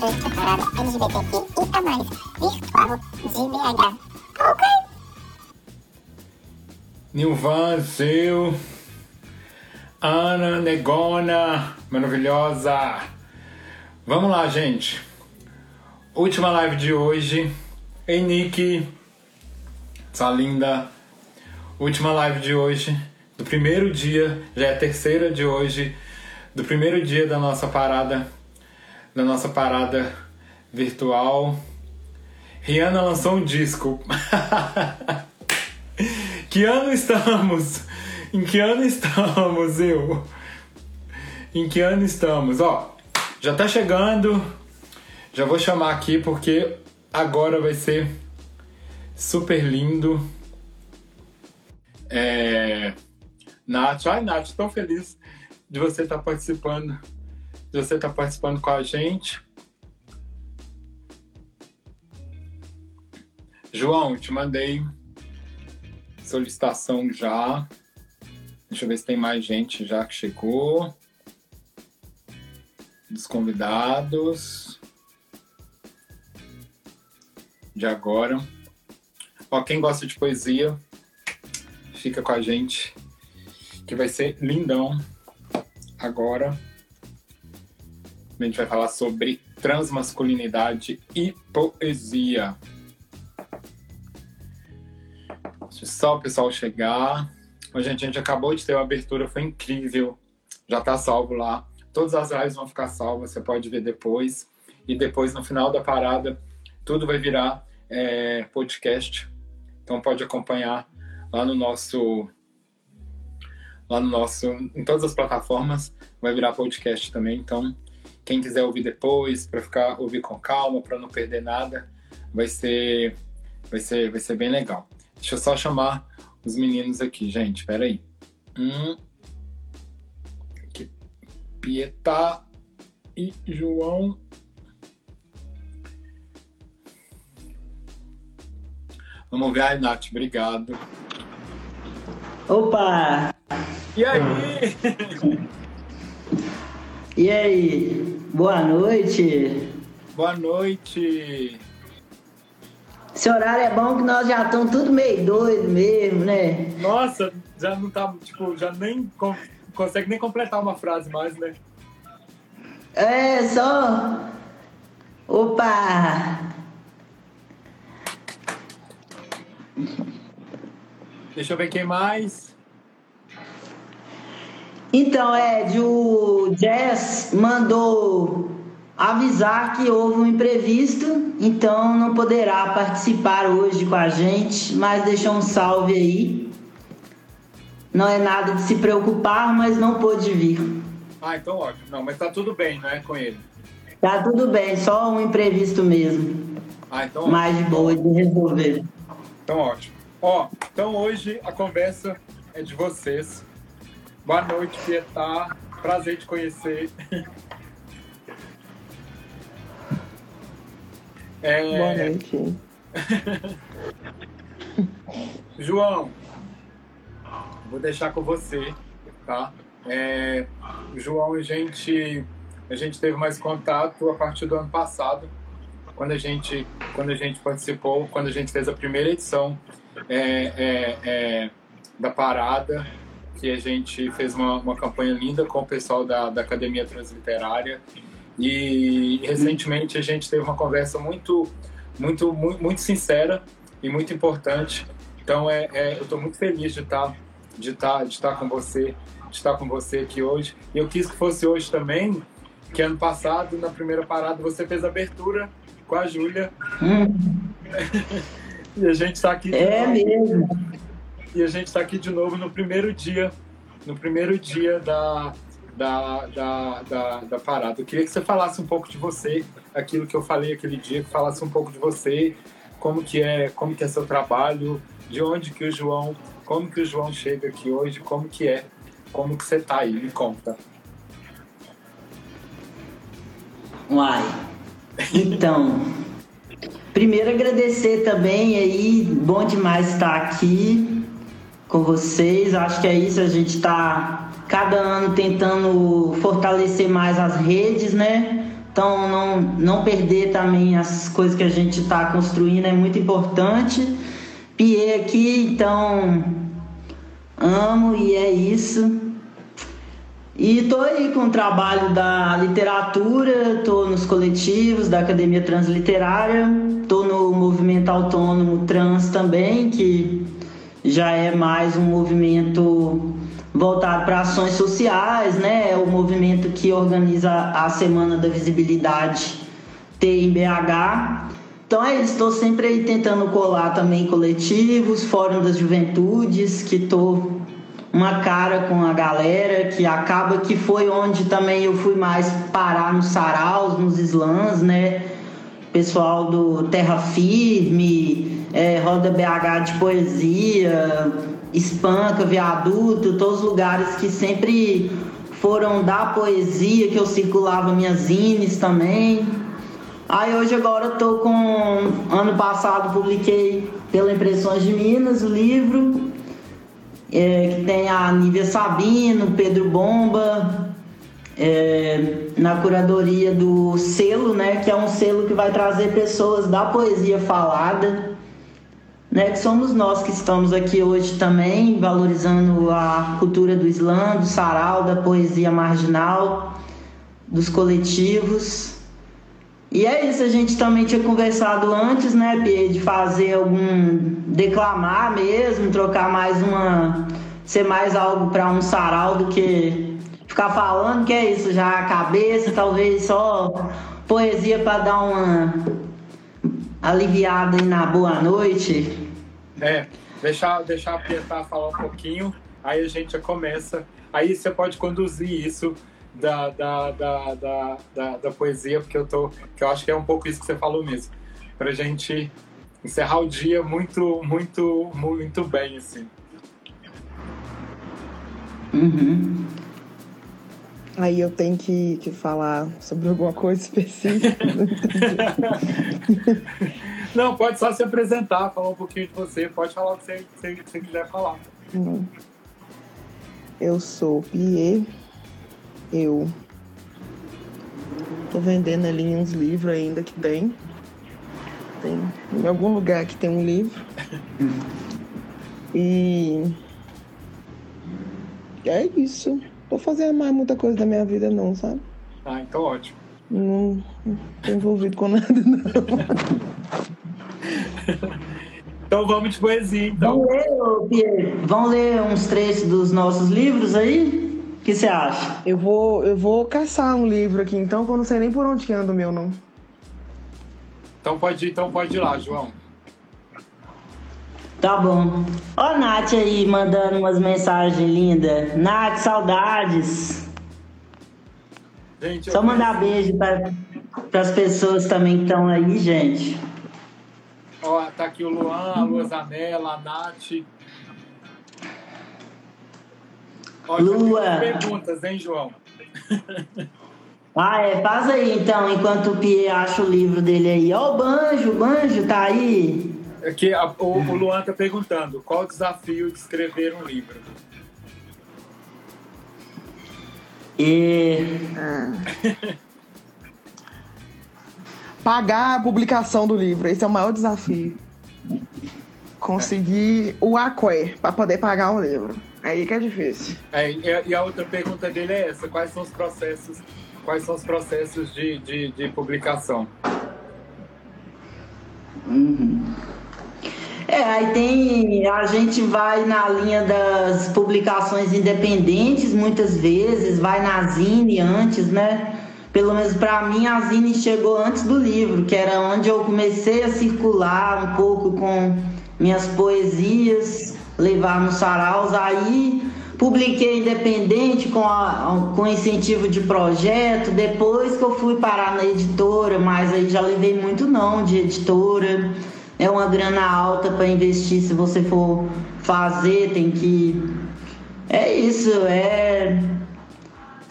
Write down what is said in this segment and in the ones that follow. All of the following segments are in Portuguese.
durante a parada LGBTQ e a mais virtual de BH. Ok? Nilvan, Zil, Ana, Negona, maravilhosa. Vamos lá, gente. Última live de hoje. Ei, Nick. Essa linda. Última live de hoje. Do primeiro dia. Já é a terceira de hoje. Do primeiro dia da nossa parada. Da nossa parada virtual. Rihanna lançou um disco. que ano estamos? Em que ano estamos, eu? Em que ano estamos? Ó, já tá chegando. Já vou chamar aqui porque agora vai ser super lindo. É... Nath, ai Nath, tão feliz de você estar tá participando, de você estar tá participando com a gente. João, te mandei solicitação já. Deixa eu ver se tem mais gente já que chegou. Dos convidados. De agora. Ó, quem gosta de poesia, fica com a gente. Que vai ser lindão. Agora. A gente vai falar sobre transmasculinidade e poesia. Deixa só o pessoal chegar. Gente, a gente acabou de ter uma abertura, foi incrível. Já tá salvo lá. Todas as lives vão ficar salvas, você pode ver depois. E depois, no final da parada, tudo vai virar é, podcast. Então pode acompanhar lá no nosso. Lá no nosso. Em todas as plataformas, vai virar podcast também. Então, quem quiser ouvir depois, para ficar ouvir com calma, para não perder nada, vai ser, vai ser, vai ser bem legal. Deixa eu só chamar os meninos aqui, gente. Espera aí. Hum. Aqui. Pietá e João. Vamos ver. Ai, Nath, obrigado. Opa! E aí? e aí? Boa noite. Boa noite. Esse horário é bom que nós já estamos tudo meio doido mesmo, né? Nossa, já não tá, tipo, já nem consegue nem completar uma frase mais, né? É, só. Opa! Deixa eu ver quem mais. Então, Ed, o Jess mandou avisar que houve um imprevisto, então não poderá participar hoje com a gente, mas deixou um salve aí. Não é nada de se preocupar, mas não pôde vir. Ah, então ótimo. Não, mas tá tudo bem, não é com ele? Tá tudo bem, só um imprevisto mesmo. Ah, então Mais de boa de resolver. Então ótimo. Ó, então hoje a conversa é de vocês. Boa noite, Pietá. Prazer te conhecer. É... Boa noite. João, vou deixar com você, tá? É... João, a gente, a gente teve mais contato a partir do ano passado, quando a gente, quando a gente participou, quando a gente fez a primeira edição é, é, é, da parada, que a gente fez uma, uma campanha linda com o pessoal da, da Academia Transliterária e recentemente a gente teve uma conversa muito, muito, muito, muito sincera e muito importante. Então é, é eu estou muito feliz de estar, tá, de estar, tá, de estar tá com você, de estar com você aqui hoje. E eu quis que fosse hoje também, que ano passado na primeira parada você fez a abertura com a Júlia. Hum. e a gente está aqui. É mesmo. E a gente está aqui de novo no primeiro dia, no primeiro dia da da, da, da, da, parada. Eu queria que você falasse um pouco de você, aquilo que eu falei aquele dia, que falasse um pouco de você, como que é, como que é seu trabalho, de onde que o João, como que o João chega aqui hoje, como que é, como que você tá aí, me conta. Uai, então, primeiro agradecer também aí, bom demais estar aqui com vocês, acho que é isso, a gente está cada ano tentando fortalecer mais as redes, né? Então, não, não perder também as coisas que a gente está construindo é muito importante. Pie aqui, então, amo e é isso. E tô aí com o trabalho da literatura, tô nos coletivos da Academia Transliterária, tô no movimento autônomo trans também, que já é mais um movimento voltado para ações sociais, né? É o movimento que organiza a Semana da Visibilidade T em BH. Então é isso, estou sempre aí tentando colar também coletivos, Fórum das Juventudes, que estou uma cara com a galera, que acaba que foi onde também eu fui mais parar nos saraus, nos slams, né? Pessoal do Terra Firme, é, Roda BH de Poesia, Espanca, Viaduto, todos os lugares que sempre foram da poesia, que eu circulava minhas zines também. Aí hoje agora tô com. Ano passado publiquei pela Impressões de Minas o livro é, que tem a Nívia Sabino, Pedro Bomba, é, na curadoria do selo, né, que é um selo que vai trazer pessoas da poesia falada, né, que somos nós que estamos aqui hoje também, valorizando a cultura do Islã, do sarau, da poesia marginal, dos coletivos. E é isso, a gente também tinha conversado antes, né, Pia, de fazer algum. declamar mesmo, trocar mais uma. ser mais algo para um sarau do que ficar falando, que é isso, já a cabeça, talvez só poesia para dar uma aliviada aí na boa noite. É, deixar, deixar a Pietá falar um pouquinho, aí a gente já começa. Aí você pode conduzir isso da, da, da, da, da, da poesia, porque eu, tô, que eu acho que é um pouco isso que você falou mesmo. Pra gente encerrar o dia muito, muito, muito bem, assim. Uhum. Aí eu tenho que, que falar sobre alguma coisa específica. Não, pode só se apresentar, falar um pouquinho de você, pode falar o que você, que você quiser falar. Uhum. Eu sou Pierre, eu tô vendendo ali uns livros ainda que tem. Tem em algum lugar que tem um livro. E é isso. Tô fazendo mais muita coisa da minha vida não, sabe? Ah, então ótimo. Não, não tô envolvido com nada, não. então vamos de poesia, então. Vamos ler, Pierre, vamos ler uns trechos dos nossos livros aí? O que você acha? Eu vou, eu vou caçar um livro aqui, então, que eu não sei nem por onde que anda o meu, não. Então pode ir, então pode ir lá, João. Tá bom. Ó a Nath aí mandando umas mensagens lindas. Nath, saudades. Gente, Só mandar beijo para as pessoas também que estão aí, gente. Ó, tá aqui o Luan, a Luazanela, a Nath. Ó, Lua. perguntas, hein, João? ah, é. Faz aí então, enquanto o Pierre acha o livro dele aí. Ó, o Banjo, o Banjo tá aí. Aqui, a, o, o Luan tá perguntando: qual o desafio de escrever um livro? E. Pagar a publicação do livro, esse é o maior desafio. Conseguir o aqué para poder pagar o livro. Aí que é difícil. É, e a outra pergunta dele é essa: quais são os processos, quais são os processos de, de, de publicação? Uhum. É, aí tem. A gente vai na linha das publicações independentes muitas vezes, vai na Zine antes, né? Pelo menos para mim a Zine chegou antes do livro, que era onde eu comecei a circular um pouco com minhas poesias levar nos saraus. Aí publiquei independente com, a, com incentivo de projeto. Depois que eu fui parar na editora, mas aí já levei muito não de editora. É uma grana alta para investir se você for fazer, tem que. É isso, é.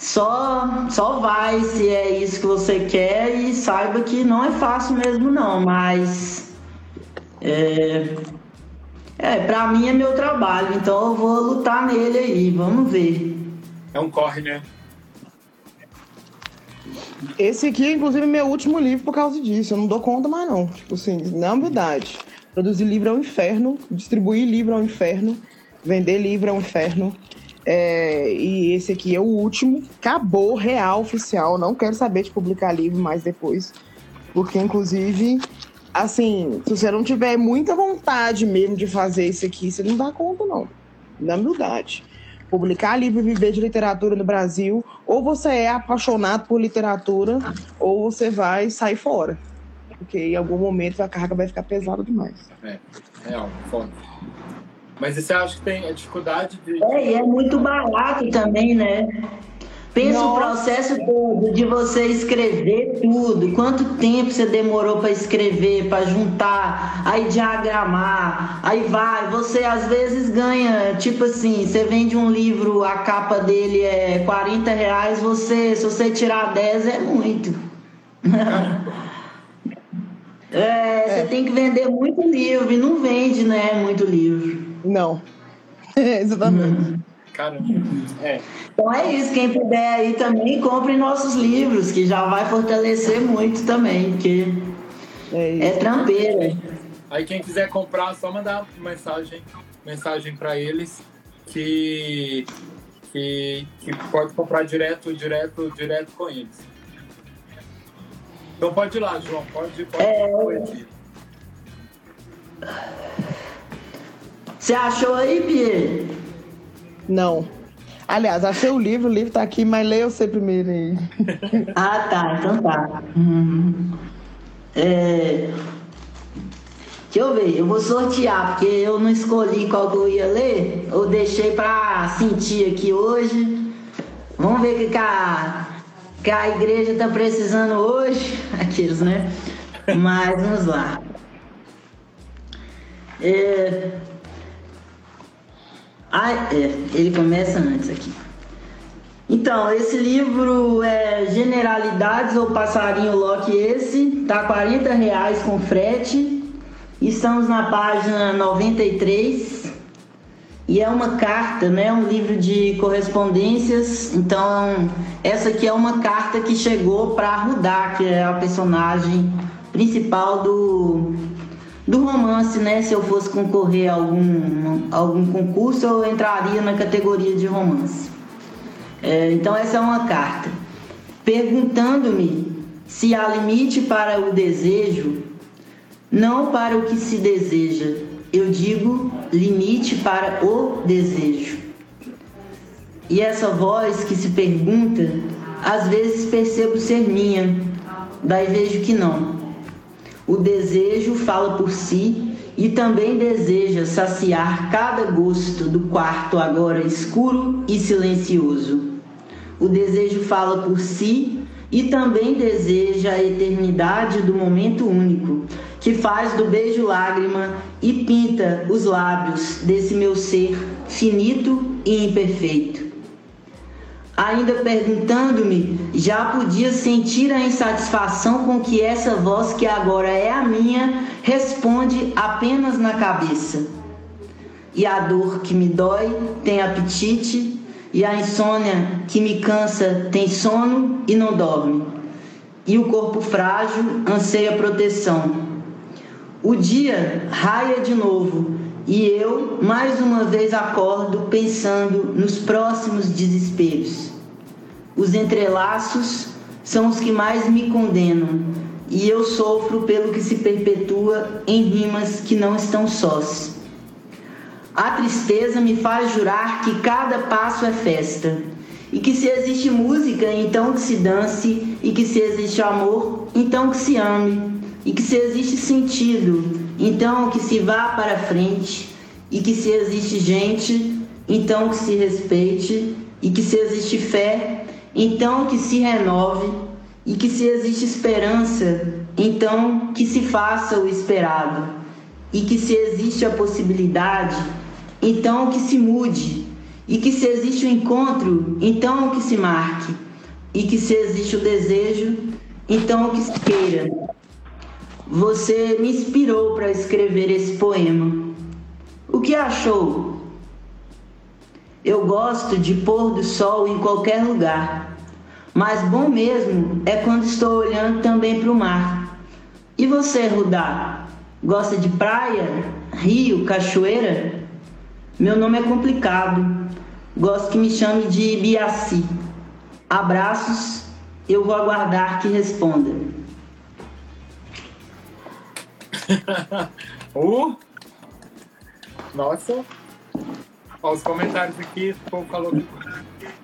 Só, só vai se é isso que você quer e saiba que não é fácil mesmo não, mas é, é, pra mim é meu trabalho, então eu vou lutar nele aí, vamos ver. É um corre, né? Esse aqui é, inclusive, meu último livro por causa disso. Eu não dou conta mais, não. Tipo assim, na verdade. Produzir livro é um inferno, distribuir livro é um inferno, vender livro é um inferno. É, e esse aqui é o último. Acabou, real, oficial. Não quero saber de publicar livro mais depois. Porque, inclusive, assim, se você não tiver muita vontade mesmo de fazer isso aqui, você não dá conta, não. Na humildade. Publicar livro e viver de literatura no Brasil, ou você é apaixonado por literatura, ou você vai sair fora. Porque em algum momento a carga vai ficar pesada demais. É, real, foda. Mas você acha que tem a dificuldade de. É, e é muito barato também, né? Pensa Nossa. o processo todo de você escrever tudo. Quanto tempo você demorou para escrever, para juntar, aí diagramar, aí vai. Você às vezes ganha, tipo assim, você vende um livro, a capa dele é 40 reais, você, se você tirar 10 é muito. é, é, você tem que vender muito livro e não vende, né? Muito livro. Não. Exatamente. Caramba. É. Então é isso, quem puder aí também, compre nossos livros, que já vai fortalecer muito também, porque é, é trampeira. Aí quem quiser comprar, só mandar mensagem, mensagem para eles que, que, que pode comprar direto, direto, direto com eles. Então pode ir lá, João, pode, pode é... Você achou aí, Pierre? Não. Aliás, achei o livro, o livro tá aqui, mas leia você primeiro aí. ah, tá, então tá. Uhum. É... Deixa eu ver, eu vou sortear, porque eu não escolhi qual que eu ia ler, eu deixei pra sentir aqui hoje. Vamos ver o que, que, a, que a igreja tá precisando hoje. Aqueles, né? Mas vamos lá. É... Ah, é, ele começa antes aqui. Então, esse livro é Generalidades ou Passarinho Loki esse, tá 40 reais com frete. Estamos na página 93 e é uma carta, né? Um livro de correspondências. Então, essa aqui é uma carta que chegou para Rudá, que é a personagem principal do do romance, né? Se eu fosse concorrer a algum, algum concurso, eu entraria na categoria de romance. É, então, essa é uma carta. Perguntando-me se há limite para o desejo, não para o que se deseja. Eu digo limite para o desejo. E essa voz que se pergunta, às vezes percebo ser minha, daí vejo que não. O desejo fala por si e também deseja saciar cada gosto do quarto agora escuro e silencioso. O desejo fala por si e também deseja a eternidade do momento único, que faz do beijo lágrima e pinta os lábios desse meu ser finito e imperfeito. Ainda perguntando-me, já podia sentir a insatisfação com que essa voz, que agora é a minha, responde apenas na cabeça. E a dor que me dói tem apetite, e a insônia que me cansa tem sono e não dorme. E o corpo frágil anseia proteção. O dia raia de novo, e eu, mais uma vez, acordo pensando nos próximos desesperos. Os entrelaços são os que mais me condenam, e eu sofro pelo que se perpetua em rimas que não estão sós. A tristeza me faz jurar que cada passo é festa, e que se existe música, então que se dance, e que se existe amor, então que se ame, e que se existe sentido, então que se vá para frente, e que se existe gente, então que se respeite, e que se existe fé, então que se renove, e que se existe esperança, então que se faça o esperado, e que se existe a possibilidade, então que se mude, e que se existe o encontro, então que se marque, e que se existe o desejo, então que se queira. Você me inspirou para escrever esse poema. O que achou? Eu gosto de pôr do sol em qualquer lugar. Mas bom mesmo é quando estou olhando também para o mar. E você, Rudá? Gosta de praia, rio, cachoeira? Meu nome é complicado. Gosto que me chame de Biaci. Abraços, eu vou aguardar que responda. uh! Nossa! Olha os comentários aqui, o povo falou que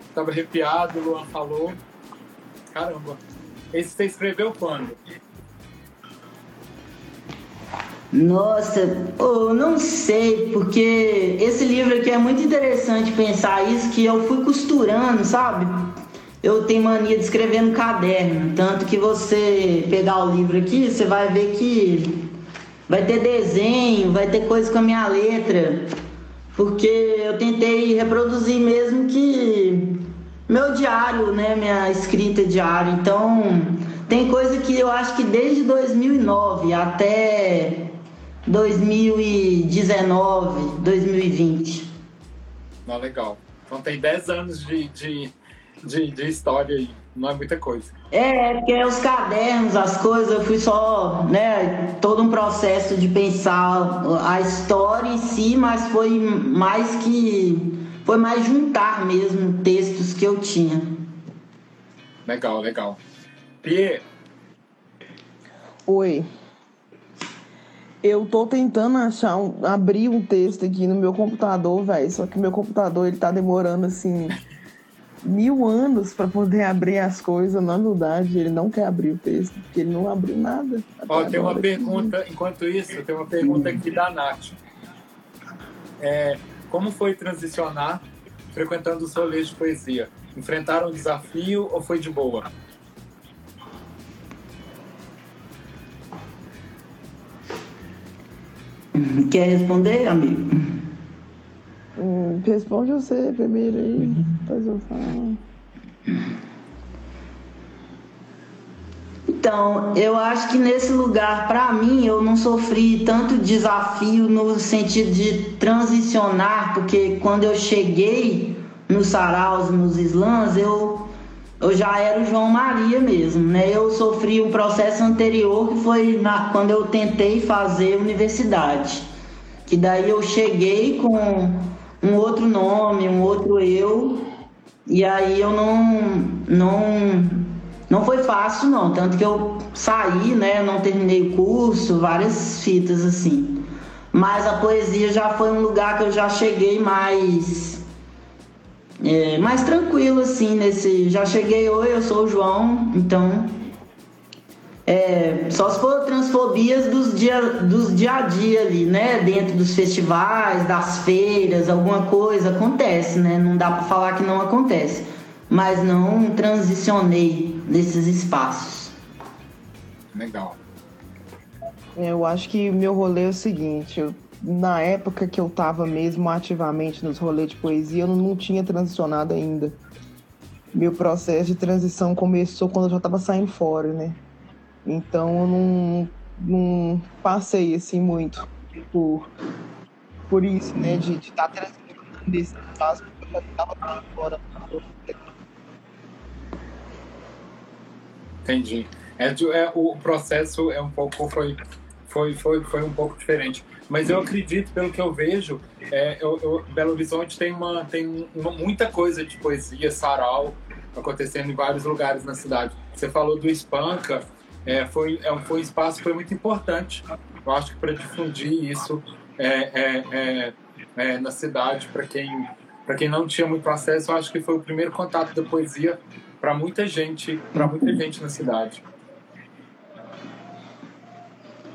estava arrepiado, o Luan falou. Caramba! Esse você escreveu quando? Nossa, eu não sei, porque esse livro aqui é muito interessante pensar isso, que eu fui costurando, sabe? Eu tenho mania de escrever no caderno, tanto que você pegar o livro aqui, você vai ver que vai ter desenho, vai ter coisa com a minha letra, porque eu tentei reproduzir mesmo que meu diário, né, minha escrita diário. Então, tem coisa que eu acho que desde 2009 até 2019, 2020. Não, legal. Então tem 10 anos de, de, de, de, história aí, não é muita coisa. É, porque os cadernos, as coisas, eu fui só, né, todo um processo de pensar a história em si, mas foi mais que. Foi mais juntar mesmo textos que eu tinha. Legal, legal. Pierre. Oi. Eu tô tentando achar um, abrir um texto aqui no meu computador, velho. Só que meu computador ele tá demorando assim mil anos para poder abrir as coisas. Na verdade, ele não quer abrir o texto, porque ele não abriu nada. Ó, tem uma pergunta, enquanto isso, tem uma pergunta aqui da Nath. É, como foi transicionar frequentando os rolês de poesia? Enfrentaram um desafio ou foi de boa? Quer responder, amigo? Hum, responde você primeiro aí, depois eu falo. Então, eu acho que nesse lugar, para mim, eu não sofri tanto desafio no sentido de transicionar, porque quando eu cheguei nos saraus, nos slams, eu eu já era o João Maria mesmo, né? Eu sofri um processo anterior que foi na, quando eu tentei fazer universidade. Que daí eu cheguei com um outro nome, um outro eu, e aí eu não não não foi fácil não, tanto que eu saí, né, não terminei o curso, várias fitas assim. Mas a poesia já foi um lugar que eu já cheguei mais é, mais tranquilo assim nesse. Já cheguei, oi, eu sou o João, então. É, só se for transfobias dos dia, dos dia a dia ali, né? Dentro dos festivais, das feiras, alguma coisa acontece, né? Não dá para falar que não acontece. Mas não transicionei nesses espaços. Legal. Eu acho que meu rolê é o seguinte, eu na época que eu estava mesmo ativamente nos rolês de poesia, eu não tinha transicionado ainda. Meu processo de transição começou quando eu já estava saindo fora, né? Então eu não, não passei assim muito por, por isso, né? De estar tá transicionando nesse espaço, porque eu já estava fora. Entendi. É, é, o processo é um pouco foi, foi, foi, foi um pouco diferente. Mas eu acredito, pelo que eu vejo, é, eu, eu, Belo Horizonte tem, uma, tem uma, muita coisa de poesia, sarau, acontecendo em vários lugares na cidade. Você falou do Espanca, é, foi, é, foi um espaço foi muito importante, eu acho que para difundir isso é, é, é, é na cidade, para quem, quem não tinha muito acesso, eu acho que foi o primeiro contato da poesia para muita gente, para muita gente na cidade.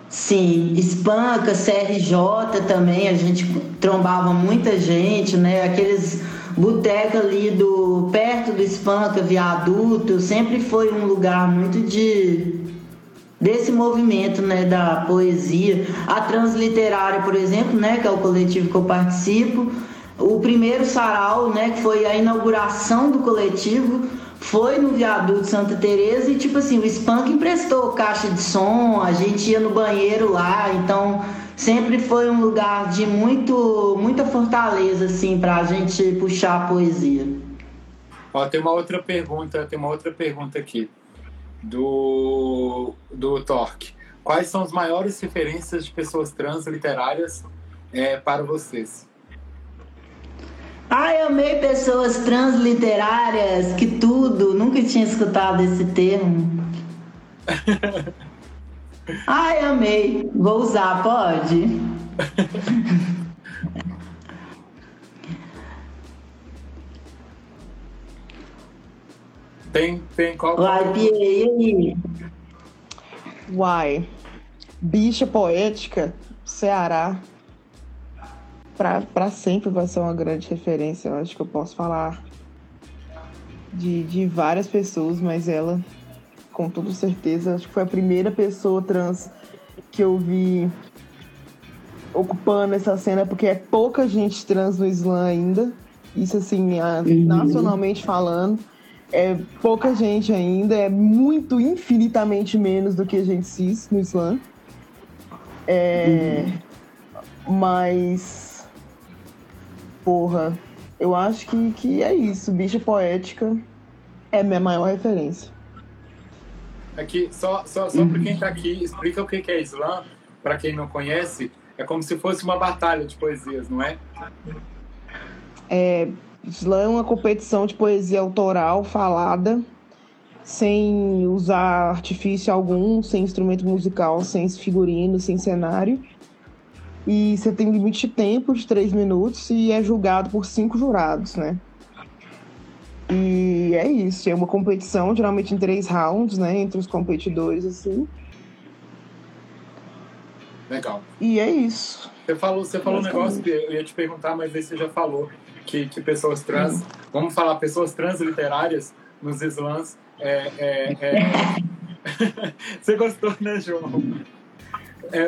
Sim, Espanca, CRJ também, a gente trombava muita gente, né? Aqueles botecos ali do perto do Espanca, viaduto, sempre foi um lugar muito de desse movimento, né, da poesia. A Transliterária, por exemplo, né, que é o coletivo que eu participo, o primeiro sarau, né, que foi a inauguração do coletivo, foi no viaduto Santa Teresa e tipo assim, o Spank emprestou caixa de som, a gente ia no banheiro lá, então sempre foi um lugar de muito muita fortaleza assim pra gente puxar a poesia. Ó, tem uma outra pergunta, tem uma outra pergunta aqui do, do Torque. Quais são as maiores referências de pessoas trans literárias é, para vocês? Ai, amei pessoas transliterárias, que tudo, nunca tinha escutado esse termo. Ai, amei. Vou usar, pode? Tem, tem qual? Vai, Pia, e aí? Uai. Bicha poética, Ceará. Pra, pra sempre vai ser uma grande referência. Eu acho que eu posso falar de, de várias pessoas, mas ela, com toda certeza, acho que foi a primeira pessoa trans que eu vi ocupando essa cena, porque é pouca gente trans no Islã ainda. Isso, assim, a- Uhum. nacionalmente falando. É pouca gente ainda, é muito, infinitamente menos do que a gente cis no Islã. É, Mas. Porra, eu acho que, que é isso. Bicha poética é minha maior referência. Aqui, só, só, só para quem está aqui, explica o que que é Islã, para quem não conhece. É como se fosse uma batalha de poesias, não é? É, Slam é uma competição de poesia autoral falada, sem usar artifício algum, sem instrumento musical, sem figurino, sem cenário. E você tem limite de tempo de três minutos e é julgado por cinco jurados, né? E é isso, é uma competição, geralmente em três rounds, né? Entre os competidores, assim. Legal. E é isso. Você falou, você falou um negócio que eu ia te perguntar, mas aí você já falou que, que pessoas trans, vamos falar, pessoas trans literárias nos slams. É, é, é... você gostou, né, João?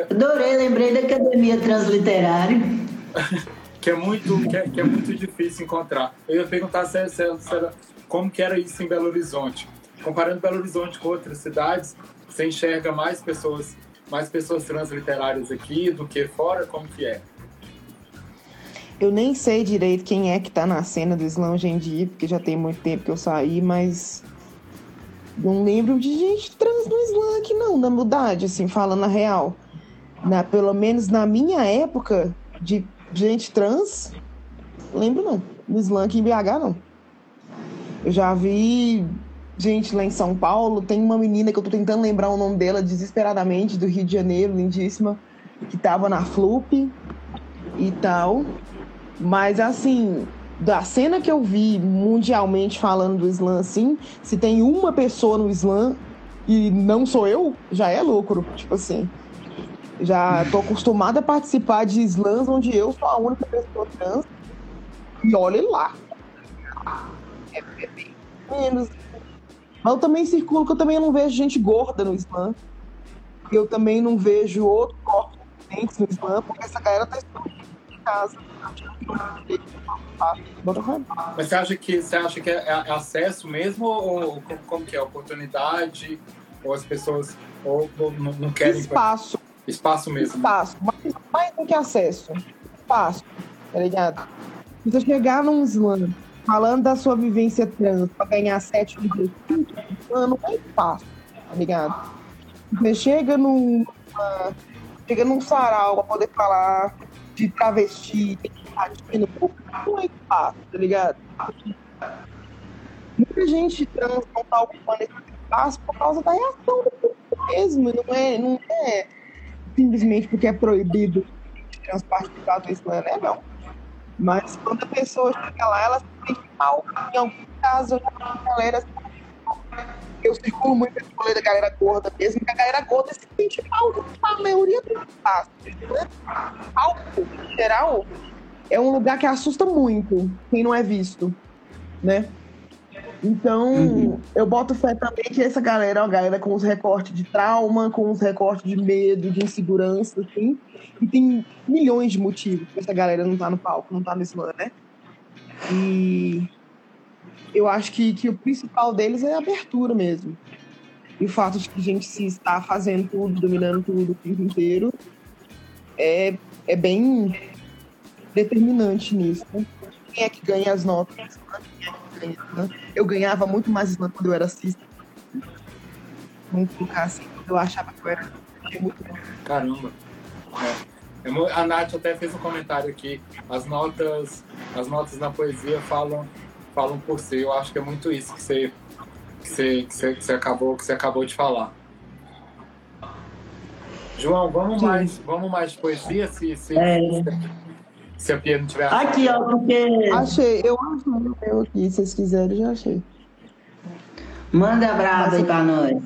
Adorei, lembrei da Academia Transliterária. que é muito que é, que é muito difícil encontrar. Eu ia perguntar se, se, se era- como que era isso em Belo Horizonte. Comparando Belo Horizonte com outras cidades, você enxerga mais pessoas mais pessoas transliterárias aqui do que fora? Como que é? Eu nem sei direito quem é que tá na cena do slam hoje em dia, porque já tem muito tempo que eu saí, mas não lembro de gente trans no slam aqui não, na mudade, assim, falando a real. Na, pelo menos na minha época de gente trans, lembro não. No slam aqui em BH não. Eu já vi gente lá em São Paulo, tem uma menina que eu tô tentando lembrar o nome dela desesperadamente, do Rio de Janeiro, lindíssima, que tava na Flup e tal. Mas assim, da cena que eu vi mundialmente falando do slam assim, se tem uma pessoa no slam e não sou eu, já é lucro. Tipo assim. Já tô acostumada a participar de slams onde eu sou a única pessoa trans. E olhe lá. É, é menos. Mas eu também circulo que eu também não vejo gente gorda no slam. Eu também não vejo outro corpo diferentes no slam, porque essa galera tá em casa. Mas você acha que você acha que é, é acesso mesmo ou, como, que é oportunidade ou as pessoas ou, ou não, não querem Espaço, espaço mesmo? espaço. Mais, mais do que acesso. Espaço, tá ligado? Você chegar num slam falando da sua vivência trans pra ganhar sete livros, não é espaço, tá ligado? Você chega num, numa- chega num sarau pra poder falar de travesti, latino, não é espaço, tá ligado? Muita gente trans não tá ocupando esse espaço por causa da reação do mesmo, não é, não é simplesmente porque é proibido de trans participar do slam, né? Não. Mas quando a pessoa chega lá, ela se sente mal. Em algum caso, eu já galera. Eu circulo muito esse rolê da galera gorda mesmo, que a galera gorda se sente mal. A maioria do espaço. Né? Palco, em geral, é um lugar que assusta muito quem não é visto, né? Então, eu boto fé também que essa galera é uma galera com os recortes de trauma, com os recortes de medo, de insegurança, assim. E tem milhões de motivos pra essa galera não tá no palco, não tá no slam, né? E eu acho que, que o principal deles é a abertura mesmo. E o fato de que a gente se está fazendo tudo, dominando tudo o tempo inteiro, é, é bem determinante nisso. né? Quem é que ganha as notas? Quem é que Eu ganhava muito mais slam quando eu era cis. Vamos colocar assim, eu achava que eu era muito Caramba. É. A Nath até fez um comentário aqui. As notas, as notas na poesia falam, falam por si. Eu acho que é muito isso que você, que você, que você, que você acabou, que você acabou de falar. João, vamos mais, vamos mais de poesia, se, se, é. se a Pia não tiver. Aqui, ó, porque. Achei, eu achei eu aqui, se vocês quiserem, já achei. Manda brasa aí pra nós.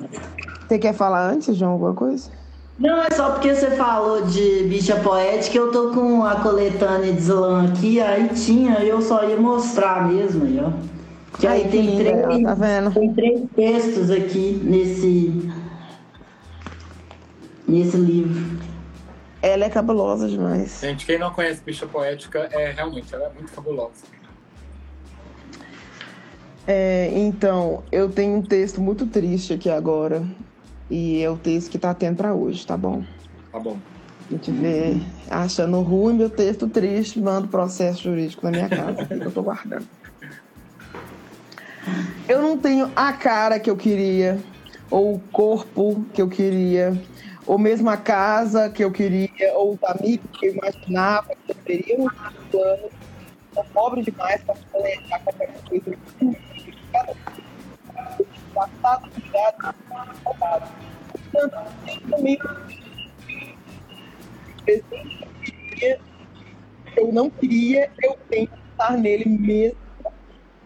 Você quer falar antes, João, alguma coisa? Não, é só porque você falou de bicha poética, eu tô com a coletânea de slam aqui, aí tinha, eu só ia mostrar mesmo, aí, ó. Que aí, aí tem, três, tá tem três textos aqui nesse nesse livro. Ela é cabulosa demais. Gente, quem não conhece Bicha Poética, é realmente, ela é muito fabulosa. É, então, eu tenho um texto muito triste aqui agora. E é o texto que tá tendo para hoje, tá bom? Tá bom. A gente vê achando ruim meu texto triste, mando processo jurídico na minha casa, que eu tô guardando. Eu não tenho a cara que eu queria, ou o corpo que eu queria, ou mesmo a casa que eu queria, ou os amigos que eu imaginava que eu teria um plano. Sou pobre demais para planejar qualquer coisa. Passado, cuidado, roubado. Portanto, também eu não queria, eu tenho que estar nele mesmo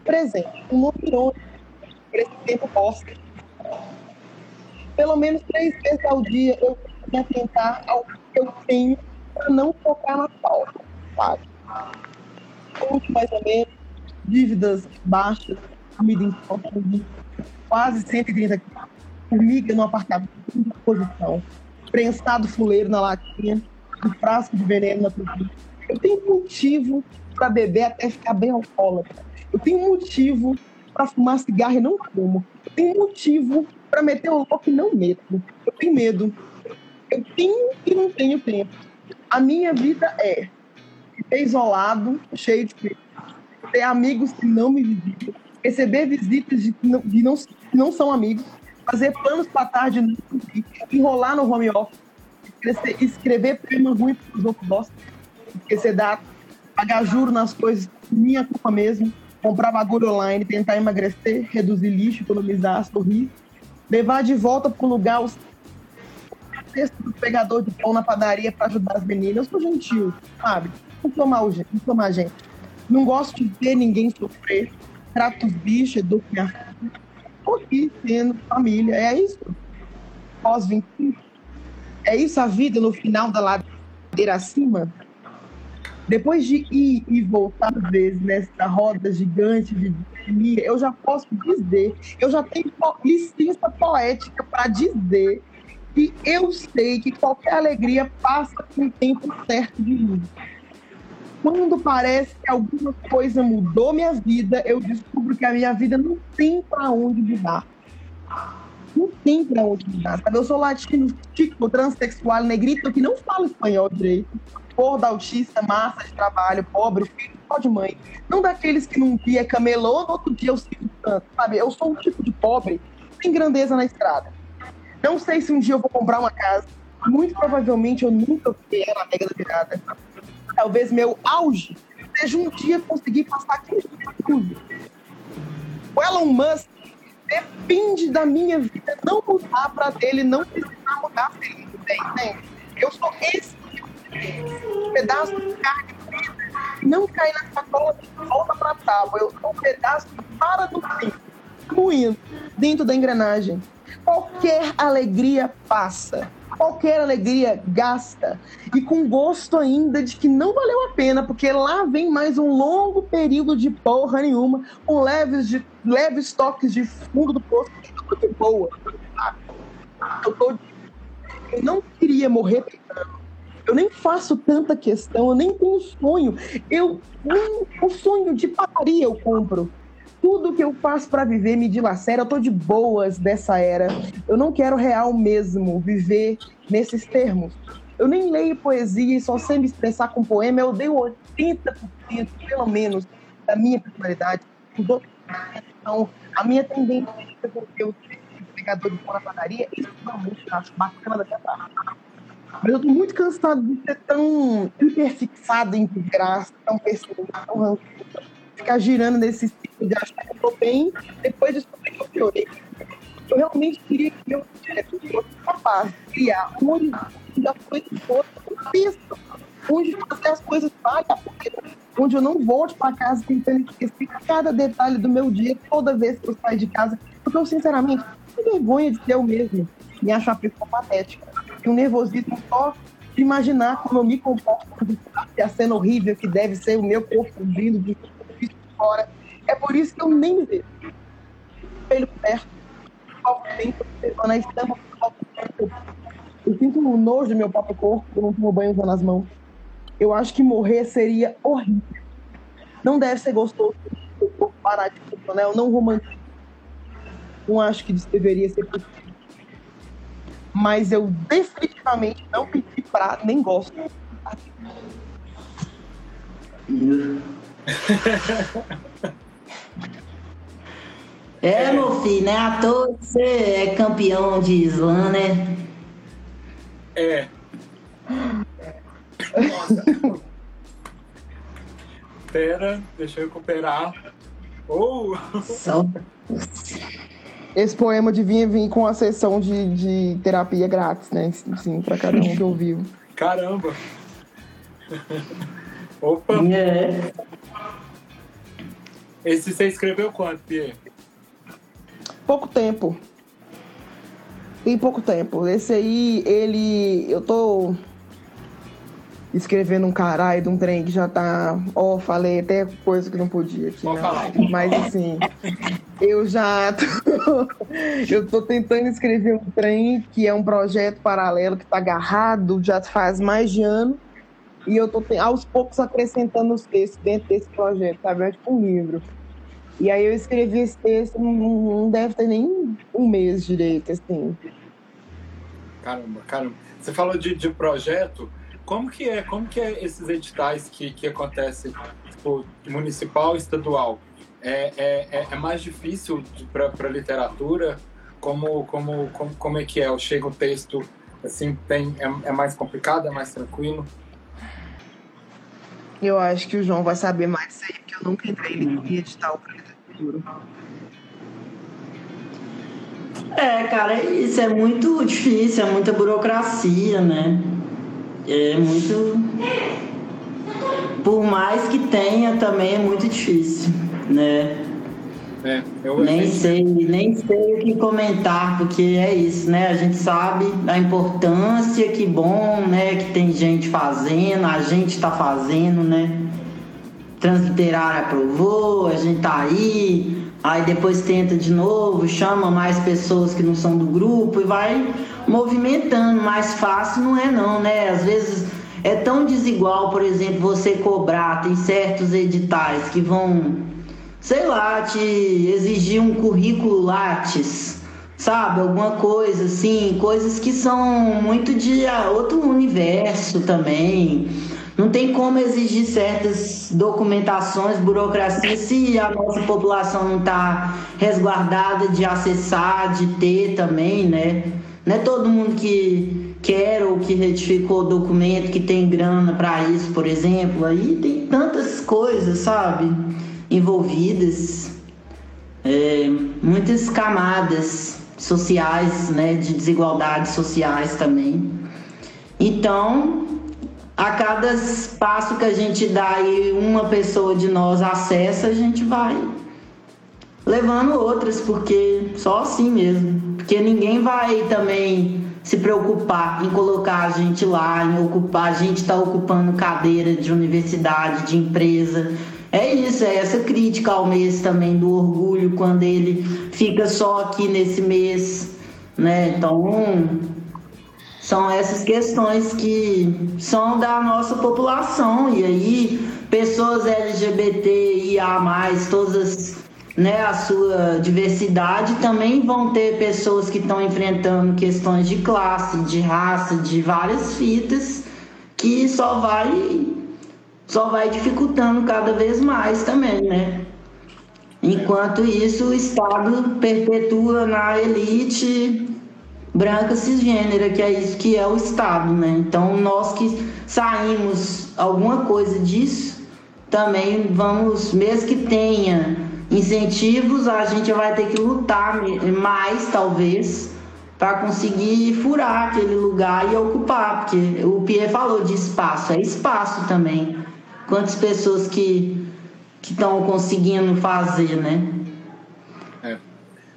presente. Um nome irônico para esse tempo bosta pelo menos três vezes ao dia eu que atentar ao que eu tenho para não focar na falta, sabe? Muito mais ou menos, dívidas baixas, comida em falta, quase 130 quilos, formiga no apartamento, em posição, prensado fuleiro na latinha, um frasco de veneno na cozinha. Eu tenho motivo para beber até ficar bem alcoólatra. Eu tenho motivo para fumar cigarro e não fumo. Eu tenho motivo para meter o louco não meto. Eu tenho medo. Eu tenho e não tenho tempo. A minha vida é ser isolado, cheio de perigo, ter amigos que não me visitam, receber visitas de que não, de não, que não são amigos, fazer planos para tarde, enrolar no home office, escrever, escrever poema ruim para os outros gostam, esquecer data, pagar juro nas coisas, minha culpa mesmo, comprar bagulho online, tentar emagrecer, reduzir lixo, economizar, sorrir, levar de volta para o lugar os textos do pegador de pão na padaria para ajudar as meninas. Eu sou gentil, sabe? Não sou mal, não gente. Não gosto de ver ninguém sofrer. Trato os bichos, educo minha filha. Estou aqui sendo família. É isso. Pós-25. É isso a vida no final da ladeira acima? Depois de ir e voltar vezes nessa roda gigante de pandemia, eu já posso dizer, eu já tenho licença poética para dizer que eu sei que qualquer alegria passa com o tempo certo de mim. Quando parece que alguma coisa mudou minha vida, eu descubro que a minha vida não tem para onde mudar. Não tem para onde mudar. Sabe? Eu sou latino, tico, transexual, negrito, que não fala espanhol direito gordo, autista, massa de trabalho, pobre, filho só de mãe. Não daqueles que num dia é camelô, no outro dia eu sinto tanto, sabe? Eu sou um tipo de pobre sem grandeza na estrada. Não sei se um dia eu vou comprar uma casa. Muito provavelmente eu nunca fiquei na década virada. Talvez meu auge seja um dia conseguir passar 15 tudo. O Elon Musk depende da minha vida não mudar para dele não precisar mudar se ele? Eu sou esse um pedaço de carne não cair na sacola e volta para a tábua. Eu sou um pedaço para do tempo, fluindo dentro da engrenagem. Qualquer alegria passa. Qualquer alegria gasta. E com gosto ainda de que não valeu a pena, porque lá vem mais um longo período de porra nenhuma, com leves, de, leves toques de fundo do poço. Tô de boa. Eu, tô eu não queria morrer pecando eu nem faço tanta questão, eu nem tenho sonho. Eu nem o sonho de padaria eu compro. Tudo que eu faço para viver me dilacera, eu tô de boas dessa era. Eu não quero real mesmo viver nesses termos. Eu nem leio poesia e só sei me expressar com poema. Eu dei 80%, pelo menos, da minha personalidade. Então, a minha tendência é porque eu entregador de pão na padaria, isso realmente acho bacana da minha Mas eu tô muito cansado de ser tão hiperfixado em graça, tão pessimista, tão ficar girando nesse ciclo de achar que eu tô bem, depois de descobrir que eu piorei. Eu realmente queria que meu projeto fosse capaz de criar um horizonte das coisas fossem onde fazer as coisas valem onde eu não volte para casa tentando esquecer cada detalhe do meu dia toda vez que eu saio de casa, porque eu, sinceramente, tenho vergonha de ser eu mesmo, me achar uma pessoa patética. E um nervosismo só de imaginar como eu me comporto a cena horrível que deve ser o meu corpo vindo de fora. É por isso que eu nem me vejo. Espelho perto, na estampa, eu sinto um nojo do meu próprio corpo, eu não tomo banho usando as mãos eu acho que morrer seria horrível. Não deve ser gostoso parar de funcionar, eu não romantizo. Não acho que isso deveria ser possível. Mas eu definitivamente não pedi pra, nem gosto. É, meu filho, né? À toa você é campeão de slam, né? É. Nossa. Pera, deixa eu recuperar. Oh! Esse poema devia vir com a sessão de, de terapia grátis, né? Sim, para cada um que ouviu. Caramba! Opa! É. Esse você escreveu quanto, Pierre? Pouco tempo. Tem pouco tempo. Esse aí, ele. Eu tô escrevendo um caralho de um trem que já tá. Ó, oh, falei até coisa que não podia aqui. Né? Mas assim, eu já tô, eu tô tentando escrever um trem que é um projeto paralelo que tá agarrado já faz mais de ano. E eu tô aos poucos acrescentando os textos dentro desse projeto, sabe? É tipo um livro. E aí eu escrevi esse texto, não, não deve ter nem um mês direito, assim. Caramba, caramba. Você falou de, de projeto, como que é, como que é esses editais que, que acontecem, tipo, municipal e estadual? É, é, é, é mais difícil para literatura? Como, como, como, como é que é? Chega o texto, assim, tem, é, é mais complicado, é mais tranquilo? Eu acho que o João vai saber mais isso aí, porque eu nunca entrei em edital para literatura. É, cara, isso é muito difícil, é muita burocracia, né? É muito. Por mais que tenha, também é muito difícil, né? É, eu nem sei, nem sei o que comentar, porque é isso, né? A gente sabe a importância, que bom, né? Que tem gente fazendo, a gente está fazendo, né? Transliterária aprovou, a gente tá aí, aí depois tenta de novo, chama mais pessoas que não são do grupo e vai movimentando. Mais fácil não é não, né? Às vezes é tão desigual, por exemplo, você cobrar, tem certos editais que vão, sei lá, te exigir um currículo Lattes, sabe? Alguma coisa assim, coisas que são muito de outro universo também. Não tem como exigir certas documentações, burocracia, se a nossa população não está resguardada de acessar, de ter também, né? Não é todo mundo que quer ou que retificou o documento, que tem grana para isso, por exemplo. Aí tem tantas coisas, sabe? Envolvidas. É, muitas camadas sociais, né? De desigualdades sociais também. Então, a cada passo que a gente dá e uma pessoa de nós acessa, a gente vai levando outras, porque só assim mesmo. Porque ninguém vai também se preocupar em colocar a gente lá, em ocupar, a gente está ocupando cadeira de universidade, de empresa. É isso, é essa crítica ao mês também do orgulho quando ele fica só aqui nesse mês, né? Então, são essas questões que são da nossa população e aí pessoas LGBTIA+, todas né, a sua diversidade, também vão ter pessoas que estão enfrentando questões de classe, de raça, de várias fitas, que só vai só vai dificultando cada vez mais também, né? Enquanto isso, o Estado perpetua na elite branca cisgênera, que é isso que é o Estado, né? Então, nós que saímos alguma coisa disso, também vamos, mesmo que tenha incentivos, a gente vai ter que lutar mais, talvez, para conseguir furar aquele lugar e ocupar, porque o Pierre falou de espaço, é espaço também. Quantas pessoas que estão conseguindo fazer, né? É.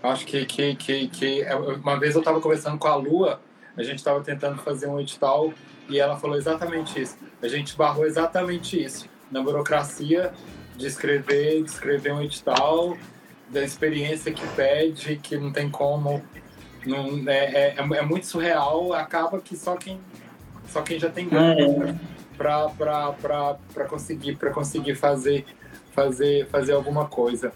Acho que, que, que, que é, uma vez eu estava conversando com a Lua, a gente estava tentando fazer um edital e ela falou exatamente isso. A gente barrou exatamente isso na burocracia de escrever, de escrever um edital, da experiência que pede, que não tem como, não, é, é, é muito surreal, acaba que só quem, só quem já tem grana é. para conseguir, conseguir fazer fazer, fazer alguma coisa.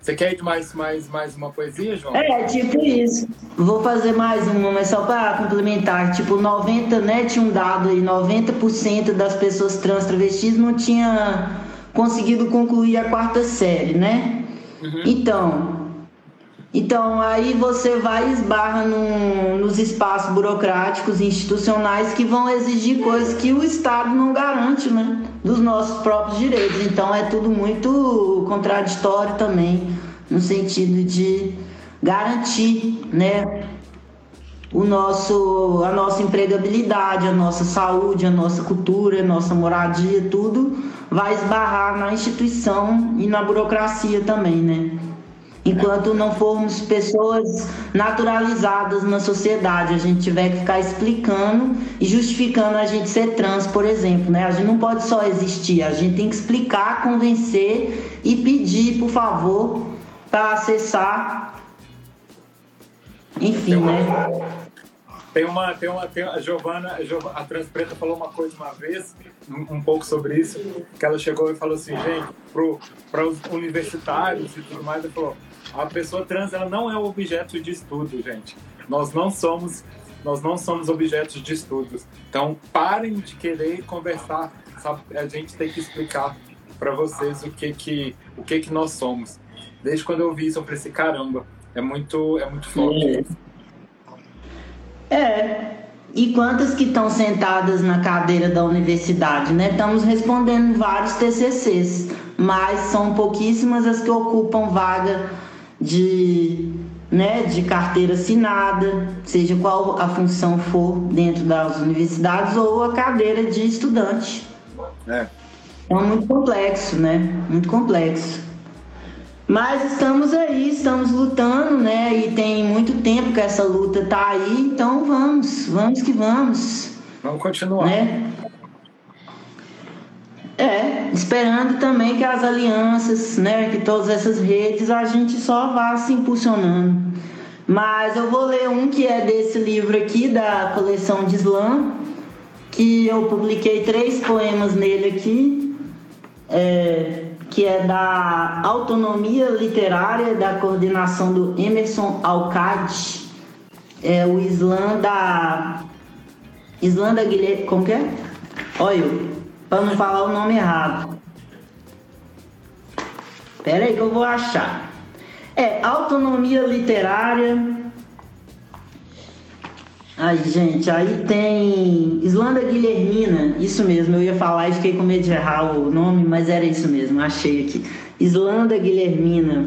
Você quer ir mais, mais, mais uma poesia, João? É, tipo isso. Vou fazer mais uma, mas só para complementar. Tipo, 90, né? Tinha um dado aí, 90% das pessoas trans travestis não tinha conseguido concluir a quarta série, né? Uhum. Então, então, aí você vai e esbarra no, nos espaços burocráticos institucionais que vão exigir coisas que o Estado não garante, né? Dos nossos próprios direitos. Então, é tudo muito contraditório também, no sentido de garantir, né? O nosso, a nossa empregabilidade, a nossa saúde, a nossa cultura, a nossa moradia, tudo vai esbarrar na instituição e na burocracia também, né? Enquanto não formos pessoas naturalizadas na sociedade, a gente tiver que ficar explicando e justificando a gente ser trans, por exemplo, né? A gente não pode só existir, a gente tem que explicar, convencer e pedir, por favor, para acessar. Enfim, né? Tem uma, tem uma, tem a Giovana, a Transpreta falou uma coisa uma vez, um, um, pouco sobre isso, que ela chegou e falou assim, gente, para os universitários e tudo mais, ela falou, a pessoa trans ela não é objeto de estudo, gente. Nós não somos nós não somos objetos de estudos. Então, parem de querer conversar. Sabe? A gente tem que explicar para vocês o que que o que que nós somos. Desde quando eu vi isso, eu falei assim, caramba, é muito é muito forte. É. E quantas que estão sentadas na cadeira da universidade, né? Estamos respondendo vários TCCs, mas são pouquíssimas as que ocupam vaga de, né, de carteira assinada, seja qual a função for dentro das universidades, ou a cadeira de estudante. É. É muito complexo, né? Muito complexo. Mas estamos aí, estamos lutando, né? E tem muito tempo que essa luta tá aí, então vamos, vamos que vamos. Vamos continuar. Né? É, esperando também que as alianças, né, que todas essas redes a gente só vá se impulsionando. Mas eu vou ler um que é desse livro aqui, da coleção de Slam, que eu publiquei três poemas nele aqui, é, que é da Autonomia Literária, da coordenação do Emerson Alcade, é o Slam da. Slam da Guilherme. Como que é? Olha para não falar o nome errado. Pera aí que eu vou achar. É autonomia literária. Ai, gente, aí tem Islanda Guilhermina, isso mesmo, eu ia falar e fiquei com medo de errar o nome, mas era isso mesmo, achei aqui. Islanda Guilhermina.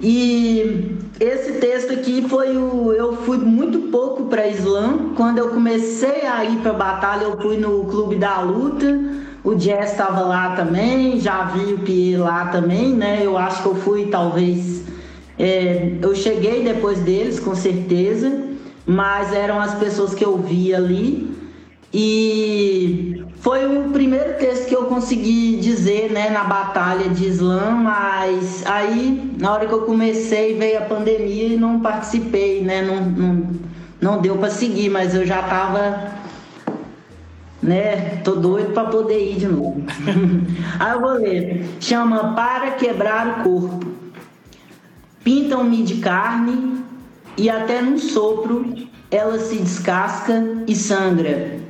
E esse texto aqui foi o. Eu fui muito pouco para Islã. Quando eu comecei a ir para batalha, eu fui no Clube da Luta. O Jazz estava lá também, já vi o Pierre lá também, né? Eu acho que eu fui, talvez. É, eu cheguei depois deles, com certeza, mas eram as pessoas que eu vi ali. E foi o primeiro texto que eu consegui dizer né, na batalha de Islã, mas aí, na hora que eu comecei, veio a pandemia e não participei, né? Não, não, não deu para seguir, mas eu já tava, né? Tô doido para poder ir de novo. aí eu vou ler. Chama Para Quebrar o Corpo. Pintam-me de carne e até num sopro ela se descasca e sangra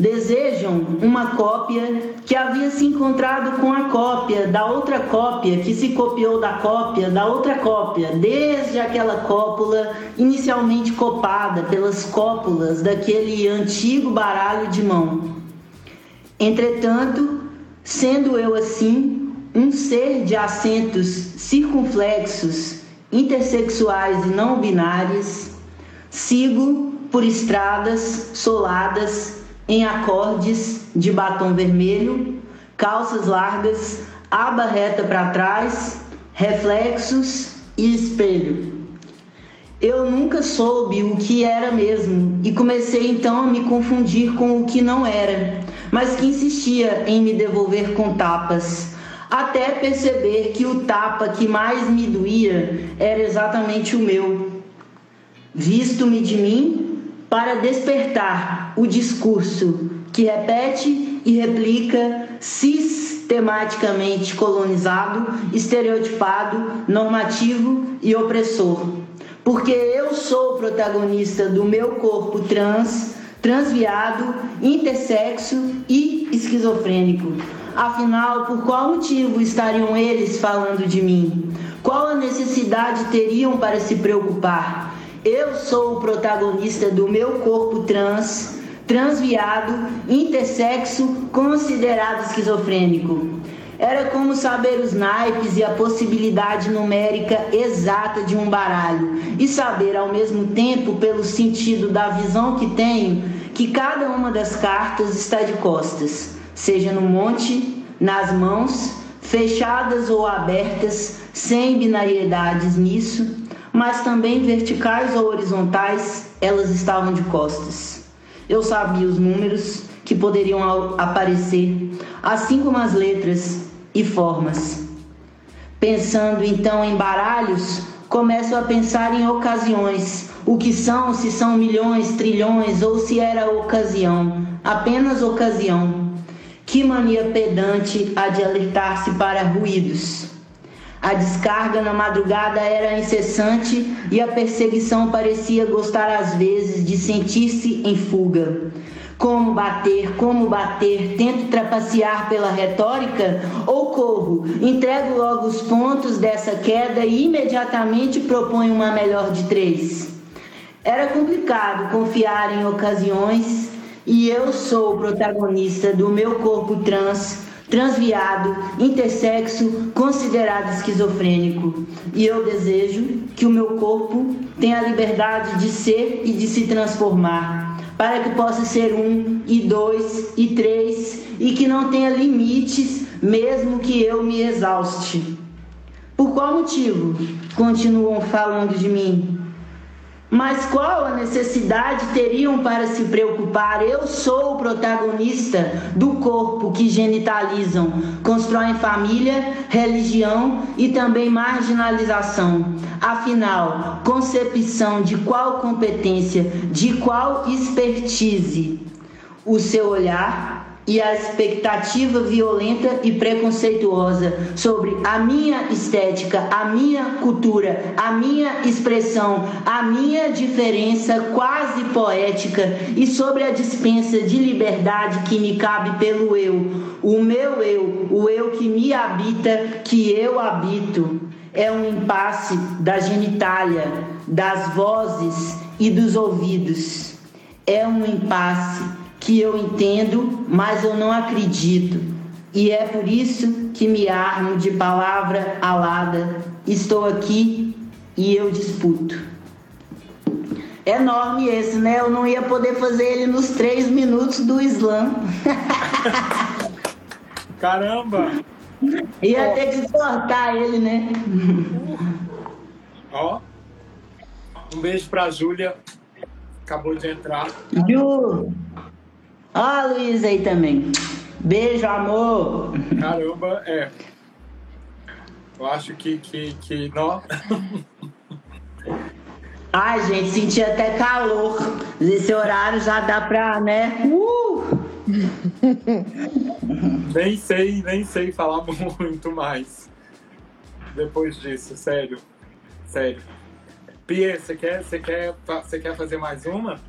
desejam uma cópia que havia se encontrado com a cópia da outra cópia que se copiou da cópia da outra cópia, desde aquela cópula inicialmente copada pelas cópulas daquele antigo baralho de mão. Entretanto, sendo eu assim um ser de acentos circunflexos, intersexuais e não binários, sigo por estradas soladas em acordes de batom vermelho, calças largas, aba reta para trás, reflexos e espelho. Eu nunca soube o que era mesmo e comecei então a me confundir com o que não era, mas que insistia em me devolver com tapas, até perceber que o tapa que mais me doía era exatamente o meu. Visto-me de mim para despertar o discurso que repete e replica sistematicamente colonizado, estereotipado, normativo e opressor. Porque eu sou protagonista do meu corpo trans, transviado, intersexo e esquizofrênico. Afinal, por qual motivo estariam eles falando de mim? Qual a necessidade teriam para se preocupar? Eu sou o protagonista do meu corpo trans, transviado, intersexo, considerado esquizofrênico. Era como saber os naipes e a possibilidade numérica exata de um baralho, e saber ao mesmo tempo, pelo sentido da visão que tenho, que cada uma das cartas está de costas, seja no monte, nas mãos, fechadas ou abertas, sem binariedades nisso, mas também verticais ou horizontais, elas estavam de costas. Eu sabia os números que poderiam aparecer, assim como as letras e formas. Pensando então em baralhos, começo a pensar em ocasiões. O que são, se são milhões, trilhões ou se era ocasião, apenas ocasião. Que mania pedante há de alertar-se para ruídos. A descarga na madrugada era incessante e a perseguição parecia gostar às vezes de sentir-se em fuga. Como bater, como bater, tento trapacear pela retórica ou corro, entrego logo os pontos dessa queda e imediatamente proponho uma melhor de três. Era complicado confiar em ocasiões e eu sou o protagonista do meu corpo trans transviado, intersexo, considerado esquizofrênico. E eu desejo que o meu corpo tenha a liberdade de ser e de se transformar, para que possa ser um e dois e três e que não tenha limites, mesmo que eu me exauste. Por qual motivo continuam falando de mim? Mas qual a necessidade teriam para se preocupar? Eu sou o protagonista do corpo que genitalizam, constroem família, religião e também marginalização. Afinal, concepção de qual competência, de qual expertise? O seu olhar e a expectativa violenta e preconceituosa sobre a minha estética, a minha cultura, a minha expressão, a minha diferença quase poética e sobre a dispensa de liberdade que me cabe pelo eu, o meu eu, o eu que me habita, que eu habito. É um impasse da genitália, das vozes e dos ouvidos. É um impasse que eu entendo, mas eu não acredito. E é por isso que me armo de palavra alada. Estou aqui e eu disputo. É enorme esse, né? Eu não ia poder fazer ele nos três minutos do Islã. Caramba! Ia ter que cortar ele, né? Ó. Um beijo pra Júlia. Acabou de entrar. Ju! Ó a Luísa aí também. Beijo, amor. Caramba, é. Eu acho que, que, que não. Ai, gente, senti até calor. Esse horário já dá pra, né? Uh! nem sei, nem sei falar muito mais. Depois disso, sério. Sério. Pia, você quer, você quer, você quer fazer mais uma?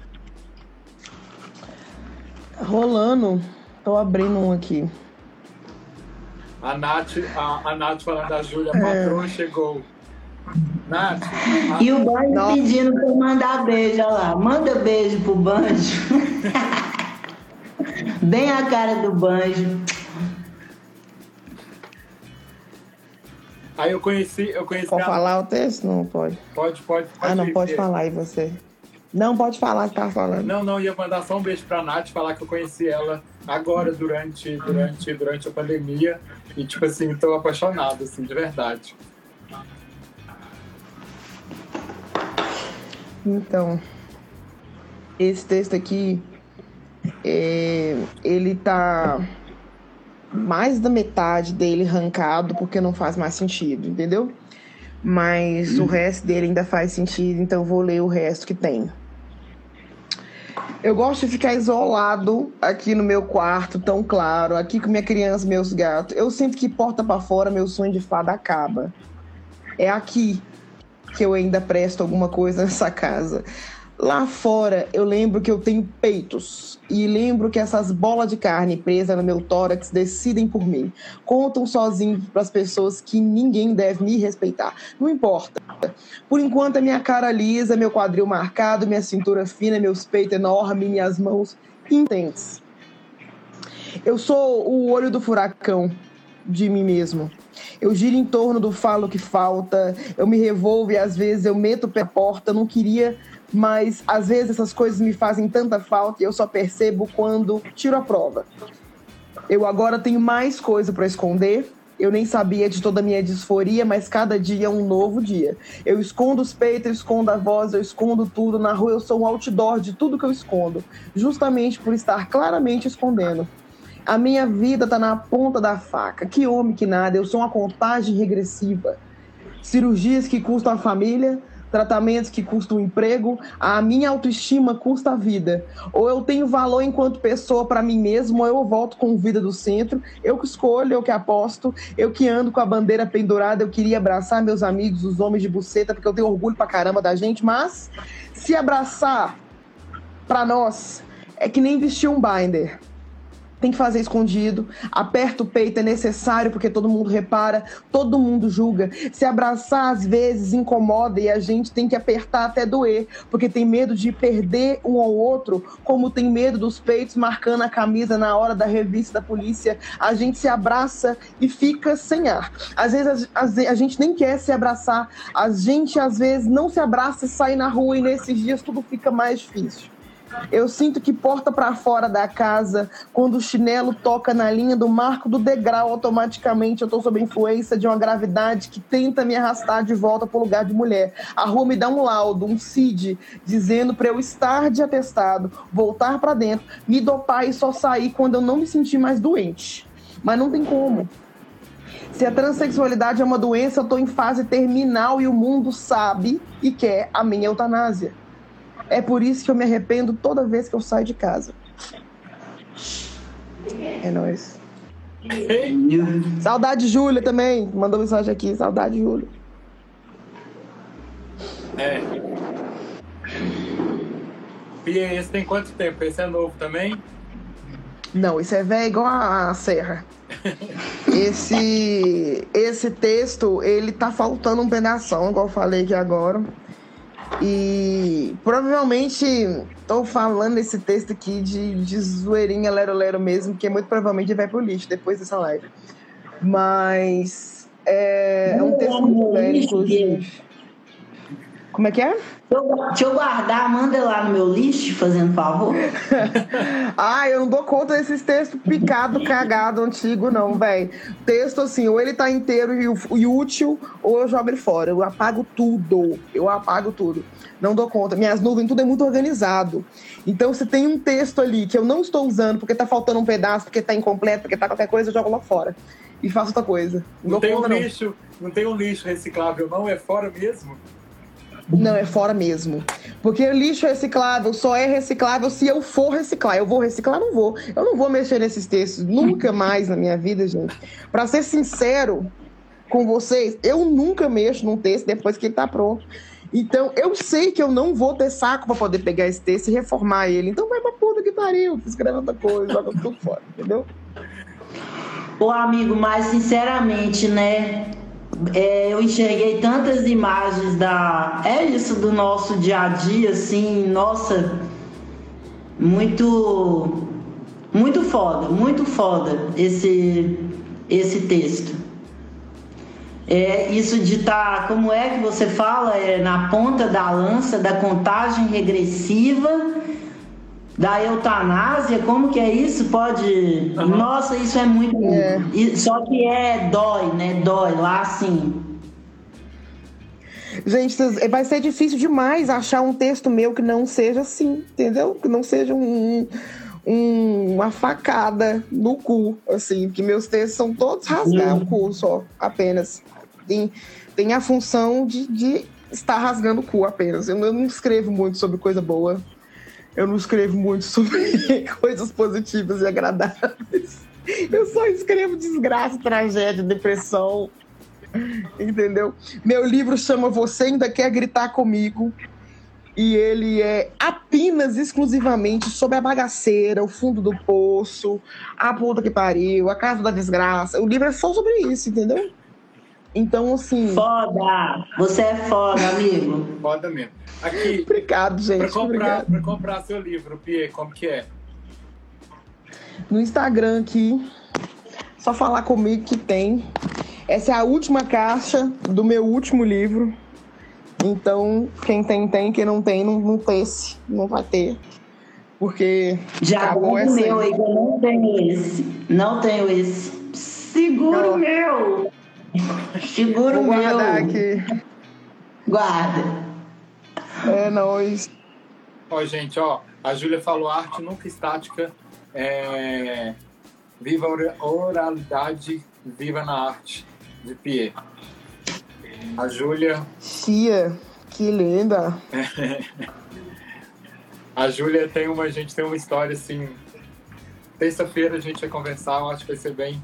Rolando. Tô abrindo um aqui. A Nath, a, a Nath falando da Júlia, a patroa chegou. Nath. a- E o Banjo Nossa. pedindo pra eu mandar beijo, olha lá. Manda beijo pro Banjo. Bem a cara do Banjo. Aí eu conheci, eu conheci Pode a- falar o texto? Não pode. Pode, pode, pode. Ah, não, pode falar aí você. Não, pode falar que tá falando. Não, não, ia mandar só um beijo pra Nath, falar que eu conheci ela agora durante, durante, durante a pandemia. E, tipo assim, tô apaixonado, assim, de verdade. Então, esse texto aqui, é, ele tá mais da metade dele arrancado porque não faz mais sentido, entendeu? Mas o resto dele ainda faz sentido, então eu vou ler o resto que tem. Eu gosto de ficar isolado aqui no meu quarto, tão claro, aqui com minha criança, meus gatos. Eu sinto que porta pra fora meu sonho de fada acaba. É aqui que eu ainda presto alguma coisa nessa casa. Lá fora, eu lembro que eu tenho peitos. E lembro que essas bolas de carne presas no meu tórax decidem por mim. Contam sozinho para as pessoas que ninguém deve me respeitar. Não importa. Por enquanto, é minha cara lisa, meu quadril marcado, minha cintura fina, meus peitos enormes, minhas mãos intensas. Eu sou o olho do furacão de mim mesmo. Eu giro em torno do falo que falta, eu me revolvo e às vezes eu meto pé porta, não queria, mas às vezes essas coisas me fazem tanta falta e eu só percebo quando tiro a prova. Eu agora tenho mais coisa para esconder. Eu nem sabia de toda a minha disforia, mas cada dia é um novo dia. Eu escondo os peitos, eu escondo a voz, eu escondo tudo. Na rua eu sou um outdoor de tudo que eu escondo, justamente por estar claramente escondendo. A minha vida tá na ponta da faca. Que homem que nada, eu sou uma contagem regressiva. Cirurgias que custam a família, tratamentos que custam emprego, a minha autoestima custa a vida. Ou eu tenho valor enquanto pessoa para mim mesmo, ou eu volto com vida do centro. Eu que escolho, eu que aposto, eu que ando com a bandeira pendurada, eu queria abraçar meus amigos, os homens de buceta, porque eu tenho orgulho pra caramba da gente, mas se abraçar pra nós é que nem vestir um binder tem que fazer escondido, aperta o peito, é necessário porque todo mundo repara, todo mundo julga. Se abraçar às vezes incomoda e a gente tem que apertar até doer, porque tem medo de perder um ao outro, como tem medo dos peitos marcando a camisa na hora da revista da polícia. A gente se abraça e fica sem ar. Às vezes a, a- a gente nem quer se abraçar, a gente às vezes não se abraça e sai na rua e nesses dias tudo fica mais difícil. Eu sinto que porta para fora da casa, quando o chinelo toca na linha do marco do degrau, automaticamente eu tô sob influência de uma gravidade que tenta me arrastar de volta pro lugar de mulher. A rua me dá um laudo, um CID, dizendo para eu estar de atestado, voltar para dentro, me dopar e só sair quando eu não me sentir mais doente. Mas não tem como. Se a transexualidade é uma doença, eu tô em fase terminal e o mundo sabe e quer a minha eutanásia. É por isso que eu me arrependo toda vez que eu saio de casa. É nóis. Saudade de Júlia também. Mandou mensagem aqui. Saudade de Júlia. É. Pia, esse tem quanto tempo? Esse é novo também? Não, isso é velho igual a, a serra. Esse, esse texto, ele tá faltando um pedação, igual eu falei aqui agora. E provavelmente tô falando esse texto aqui de, de zoeirinha lero-lero mesmo, que muito provavelmente vai pro lixo depois dessa live. Mas é, é um texto muito velho, inclusive. Como é que é? Deixa eu guardar, manda lá no meu lixo, fazendo favor. Ah, eu não dou conta desses textos picado, cagado, antigo, não, velho. Texto assim, ou ele tá inteiro e, e útil, ou eu jogo ele fora. Eu apago tudo. Eu apago tudo. Não dou conta. Minhas nuvens, tudo é muito organizado. Então, se tem um texto ali que eu não estou usando porque tá faltando um pedaço, porque tá incompleto, porque tá qualquer coisa, eu jogo lá fora. E faço outra coisa. Não, Não tem um conta, não. lixo, não tem um lixo reciclável, não? É fora mesmo? Não, é fora mesmo. Porque lixo reciclável só é reciclável se eu for reciclar. Eu vou reciclar? Não vou. Eu não vou mexer nesses textos nunca mais na minha vida, gente. Pra ser sincero com vocês, eu nunca mexo num texto depois que ele tá pronto. Então, eu sei que eu não vou ter saco pra poder pegar esse texto e reformar ele. Então, vai pra puta que pariu, escreve outra coisa, joga tudo fora, entendeu? Ô amigo, mas sinceramente, né? É, eu enxerguei tantas imagens da. É isso do nosso dia a dia, assim, nossa, muito. Muito foda, muito foda esse, esse texto. É isso de estar, tá, como é que você fala, é na ponta da lança da contagem regressiva da eutanásia, como que é isso? Pode. Uhum. Nossa, isso é muito. É. Só que é dói, né? Dói lá sim. Gente, vai ser difícil demais achar um texto meu que não seja assim, entendeu? Que não seja um, um, uma facada no cu, assim, que meus textos são todos rasgar uhum. o cu só, apenas. Tem, tem a função de, de estar rasgando o cu apenas. Eu, eu não escrevo muito sobre coisa boa eu não escrevo muito sobre coisas positivas e agradáveis. Eu só escrevo desgraça, tragédia, depressão. Entendeu? Meu livro chama Você Ainda Quer Gritar Comigo. E ele é apenas exclusivamente sobre a bagaceira, o fundo do poço, a puta que pariu, a casa da desgraça. O livro é só sobre isso, entendeu? Então, assim. Foda! Você é foda, amigo. Foda mesmo. Aqui. obrigado, gente. Para comprar, pra comprar seu livro, Pie, como que é? No Instagram aqui. Só falar comigo que tem. Essa é a última caixa do meu último livro. Então, quem tem, tem. Quem não tem, não, não tem esse. Não vai ter. Porque. Já acabou essa meu, aí. eu não tenho esse. Não tenho esse. Seguro meu! Seguro Vou guardar meu. aqui. Guarda. É nóis. Ó, gente, ó, a Júlia falou arte nunca estática. É... Viva a oralidade, viva na arte, de Pierre. A Júlia. Cia, que linda. a Júlia tem uma, a gente tem uma história assim. Terça-feira a gente vai conversar, eu acho que vai ser bem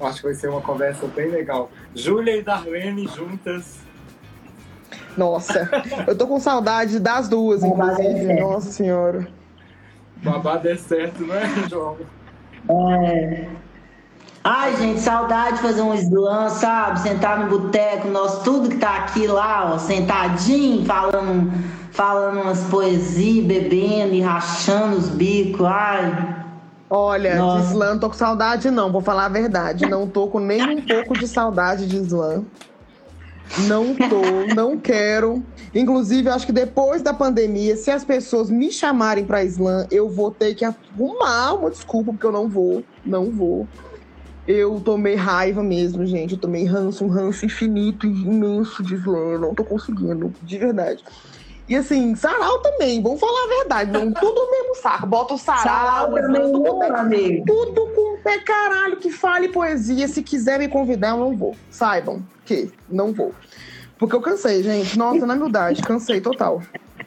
Acho que vai ser uma conversa bem legal. Júlia e Darlene juntas. Nossa, eu tô com saudade das duas, inclusive. É Nossa senhora. Babado é certo, não é, João? É. Ai, gente, saudade de fazer um slam, sabe? Sentar no boteco, nós tudo que tá aqui lá, ó, sentadinho, falando, falando umas poesias, bebendo e rachando os bicos. Ai, Olha, Nossa. de slam não tô com saudade, não. Vou falar a verdade. Não tô com nem um pouco de saudade de slam. Não tô, não quero. Inclusive, acho que depois da pandemia, se as pessoas me chamarem para slam, eu vou ter que arrumar uma desculpa, porque eu não vou. Não vou. Eu tomei raiva mesmo, gente. Eu tomei ranço, um ranço infinito e imenso de slam. Eu não tô conseguindo, de verdade. E assim, sarau também, vamos falar a verdade, não tudo no mesmo saco. Bota o sarau, sarau também, tudo, pé, tudo com o pé caralho que fale poesia. Se quiser me convidar, eu não vou. Saibam que não vou. Porque eu cansei, gente. Nossa, na humildade, cansei total.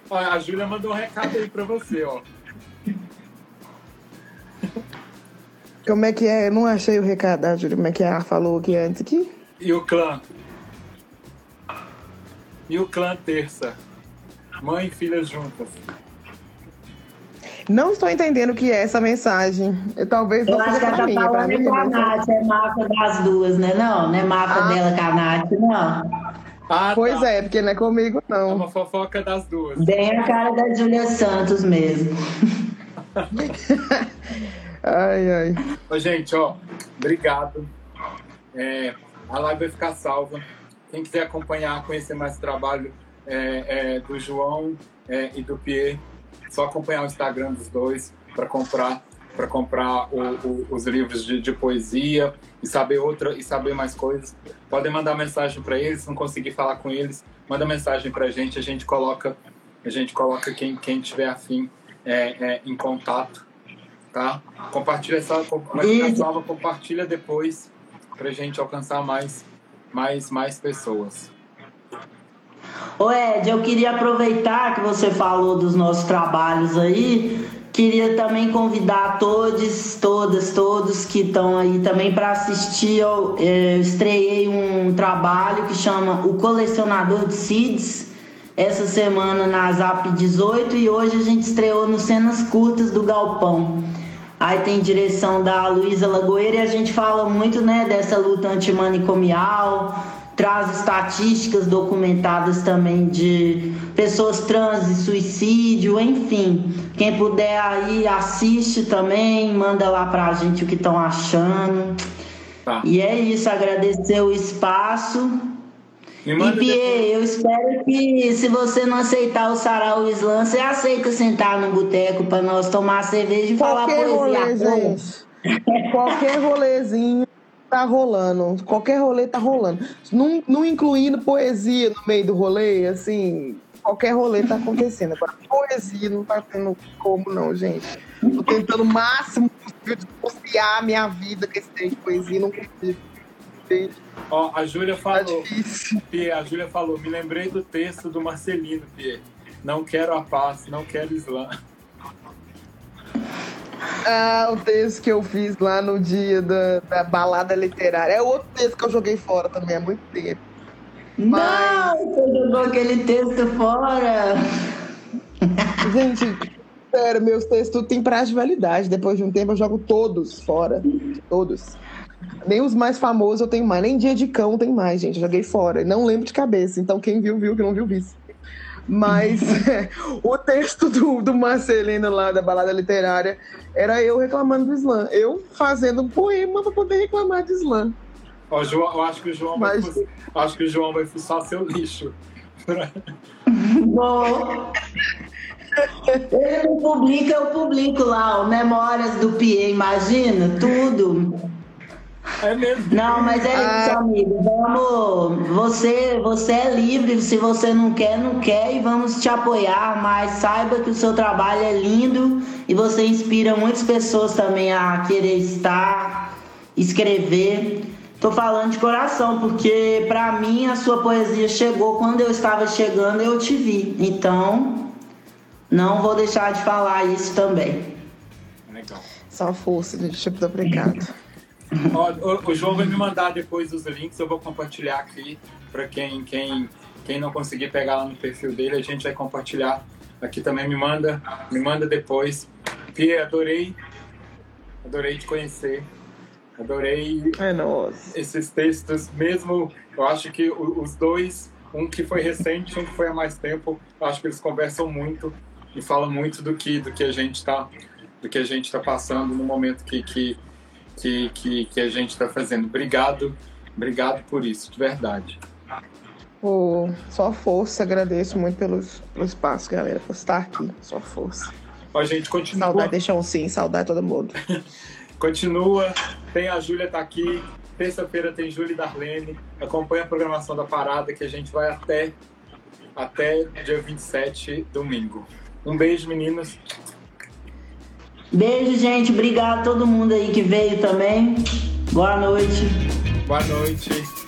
Olha, a Júlia mandou um recado aí pra você, ó. Como é que é? não achei o recado da Júlia. Como é que ela falou aqui antes aqui? E o clã? E o clã terça? Mãe e filha juntas. Não estou entendendo o que é essa mensagem. Eu, talvez Eu acho que ela está falando mim, a Nath, é mapa das duas, né? Não, não é mapa ah. dela com a Nath, não. Ah, pois tá. é, porque não é comigo, não. É uma fofoca das duas. Bem a cara da Júlia Santos mesmo. ai, ai. Ô, gente, ó, obrigado. É, a live vai ficar salva. Quem quiser acompanhar, conhecer mais trabalho, é, é, do João é, e do Pierre. Só acompanhar o Instagram dos dois para comprar para comprar o, o, os livros de, de, poesia e saber outra e saber mais coisas. Podem mandar mensagem para eles, se não conseguir falar com eles, manda mensagem para a gente, a gente coloca a gente coloca quem quem tiver afim é, é, em contato, tá? Compartilha essa salva, compartilha depois para a gente alcançar mais mais mais pessoas. Ô Ed, eu queria aproveitar que você falou dos nossos trabalhos aí. Queria também convidar todos, todas, todos que estão aí também para assistir. Eu, eu estreiei um trabalho que chama O Colecionador de Seeds, essa semana na Zap 18 e hoje a gente estreou no Cenas Curtas do Galpão. Aí tem direção da Luísa Lagoeira e a gente fala muito né, dessa luta antimanicomial, traz estatísticas documentadas também de pessoas trans e suicídio, enfim. Quem puder aí assiste também, manda lá pra gente o que estão achando. Tá. E é isso, agradecer o espaço. e Pierre, eu espero que se você não aceitar o sarau Islã, você aceita sentar no boteco para nós tomar cerveja e Qualquer falar poesia. Rolê, gente. Qualquer rolezinho tá rolando. Qualquer rolê tá rolando. Não, não incluindo poesia no meio do rolê, assim, qualquer rolê tá acontecendo. Agora, poesia não tá tendo como, não, gente. Tô tentando o máximo possível dissociar a minha vida com esse texto de poesia, não consigo. Ó, a Júlia tá falou. Tá a Júlia falou, me lembrei do texto do Marcelino, Pierre. Não quero a paz, não quero Islã. Ah, o texto que eu fiz lá no dia da, da balada literária. É outro texto que eu joguei fora também há muito tempo. Mas... Não, você jogou aquele texto fora. Gente, sério, meus textos têm prazo de validade. Depois de um tempo eu jogo todos fora. Todos. Nem os mais famosos eu tenho mais. Nem dia de cão tem mais, gente. Eu joguei fora. Não lembro de cabeça. Então quem viu, viu. Quem não viu, viu. Mas é, o texto do, do Marcelino lá da balada literária era eu reclamando do Islã. Eu fazendo um poema para poder reclamar de Islã. Ó, João, eu acho que o João Mas... vai, acho que o João vai fuçar seu lixo. Bom. Ele não publica, eu publico lá, o Memórias do Pie, imagina, tudo. É mesmo. Não, mas é ah. isso, amigo. Vamos. Você, você é livre. Se você não quer, não quer e vamos te apoiar. Mas saiba que o seu trabalho é lindo e você inspira muitas pessoas também a querer estar, escrever. Tô falando de coração, porque para mim a sua poesia chegou quando eu estava chegando, eu te vi. Então, não vou deixar de falar isso também. Legal. Só força, gente. Muito obrigado. Ó, o, o, João vai me mandar depois os links, eu vou compartilhar aqui para quem, quem, quem não conseguir pegar lá no perfil dele, a gente vai compartilhar aqui também. Me manda, me manda depois. Pia, adorei, adorei te conhecer. Adorei é esses textos, mesmo eu acho que os dois, um que foi recente, um que foi há mais tempo, eu acho que eles conversam muito e falam muito do que do que a gente está do que a gente está passando no momento que, que que, que, que a gente está fazendo. Obrigado, obrigado por isso, de verdade. Oh, só força, agradeço muito pelos, pelo espaço, galera, por estar aqui. Só força. Ó, gente, continua. Saudade, deixa um sim, saudade todo mundo. continua, tem a Júlia tá aqui. Terça-feira tem Júlia e Darlene. Acompanha a programação da parada que a gente vai até, até dia 27, domingo. Um beijo, meninos. Beijo, gente. Obrigado a todo mundo aí que veio também. Boa noite. Boa noite.